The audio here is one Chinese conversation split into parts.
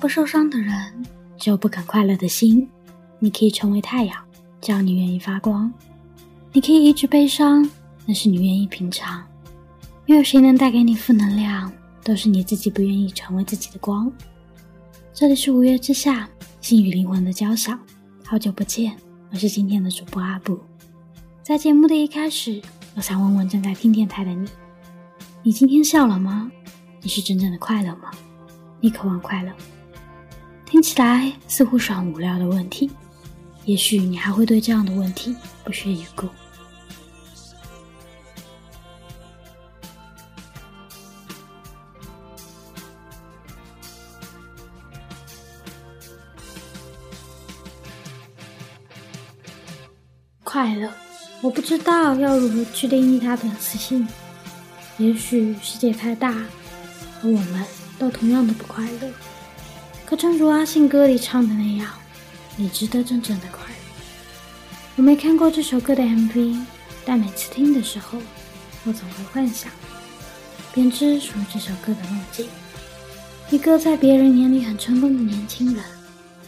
不受伤的人，只有不肯快乐的心。你可以成为太阳，只要你愿意发光。你可以一直悲伤，那是你愿意平常。没有谁能带给你负能量，都是你自己不愿意成为自己的光。这里是五月之下，心与灵魂的交响。好久不见，我是今天的主播阿布。在节目的一开始，我想问问正在听电台的你：你今天笑了吗？你是真正的快乐吗？你渴望快乐？听起来似乎是很无聊的问题。也许你还会对这样的问题不屑一顾。快乐，我不知道要如何去定义它的词性。也许世界太大，而我们。都同样的不快乐，可正如阿信歌里唱的那样，你值得真正的快乐。我没看过这首歌的 MV，但每次听的时候，我总会幻想编织属于这首歌的梦境。一个在别人眼里很成功的年轻人，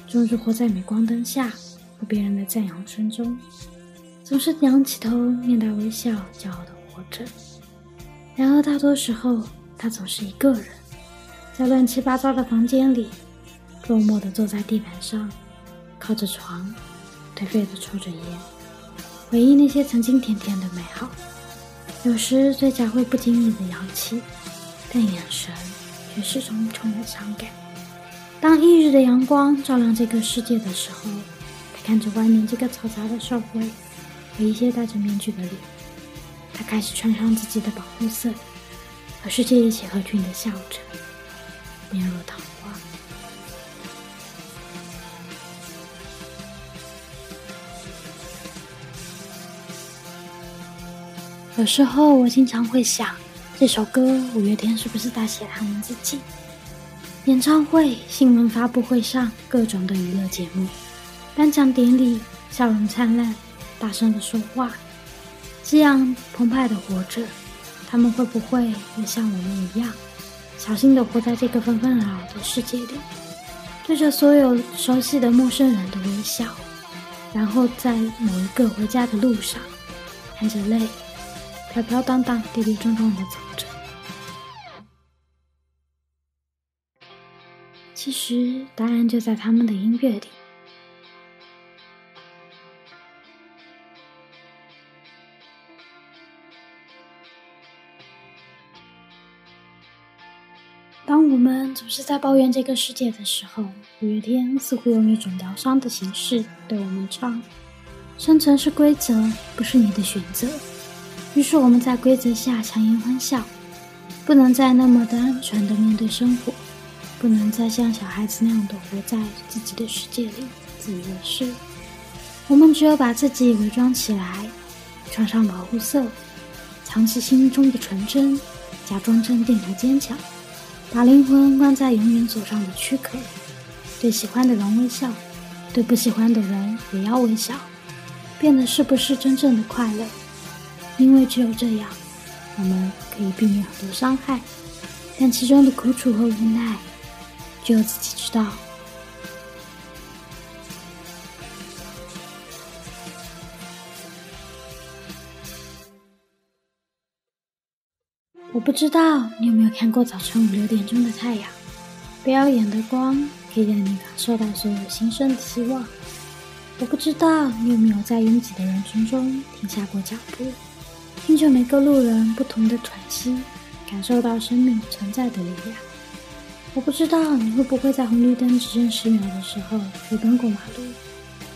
终日活在镁光灯下和别人的赞扬声中，总是仰起头，面带微笑，骄傲的活着。然而大多时候，他总是一个人。在乱七八糟的房间里，落寞地坐在地板上，靠着床，颓废地抽着烟，回忆那些曾经甜甜的美好。有时嘴角会不经意地扬起，但眼神却始终充满伤感。当翌日的阳光照亮这个世界的时候，他看着外面这个嘈杂的社会和一些戴着面具的脸，他开始穿上自己的保护色，和世界一起合群地笑着。面若桃有时候我经常会想，这首歌五月天是不是在写他们自己？演唱会、新闻发布会上，各种的娱乐节目，颁奖典礼，笑容灿烂，大声的说话，这样澎湃的活着，他们会不会也像我们一样？小心的活在这个纷纷扰扰的世界里，对着所有熟悉的陌生人的微笑，然后在某一个回家的路上，含着泪，飘飘荡荡、跌跌撞撞的走着。其实答案就在他们的音乐里。当我们总是在抱怨这个世界的时候，五月天似乎用一种疗伤的形式对我们唱：“生存是规则，不是你的选择。”于是我们在规则下强颜欢笑，不能再那么的安全的面对生活，不能再像小孩子那样的活在自己的世界里自以为是。我们只有把自己伪装起来，穿上保护色，藏起心中的纯真，假装镇定和坚强。把灵魂关在永远锁上的躯壳，对喜欢的人微笑，对不喜欢的人也要微笑，变得是不是真正的快乐？因为只有这样，我们可以避免很多伤害，但其中的苦楚和无奈，只有自己知道。我不知道你有没有看过早晨五六点钟的太阳，不耀眼的光可以让你感受到所有新生的希望。我不知道你有没有在拥挤的人群中停下过脚步，听着每个路人不同的喘息，感受到生命存在的力量。我不知道你会不会在红绿灯只剩十秒的时候飞奔过马路，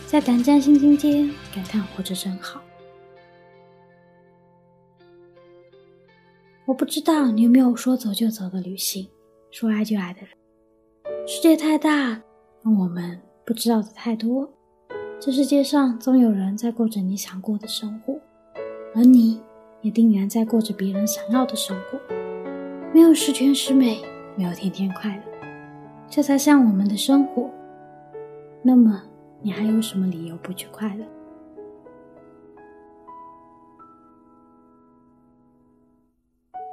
在胆战心惊间感叹活着真好。我不知道你有没有说走就走的旅行，说爱就爱的人。世界太大，而我们不知道的太多。这世界上总有人在过着你想过的生活，而你也定然在过着别人想要的生活。没有十全十美，没有天天快乐，这才像我们的生活。那么，你还有什么理由不去快乐？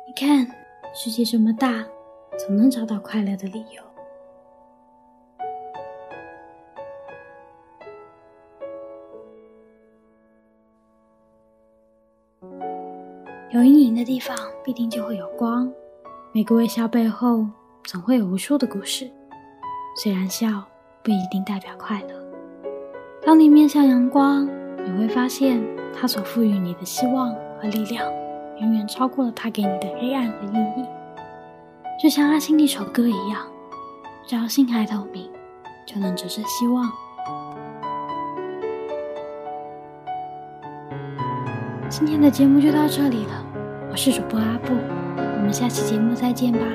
你看，世界这么大，总能找到快乐的理由。有阴影的地方必定就会有光。每个微笑背后总会有无数的故事。虽然笑不一定代表快乐，当你面向阳光，你会发现它所赋予你的希望和力量，远远超过了它给你的黑暗和阴影。就像阿信那首歌一样，只要心还透明，就能折射希望。今天的节目就到这里了，我是主播阿布，我们下期节目再见吧。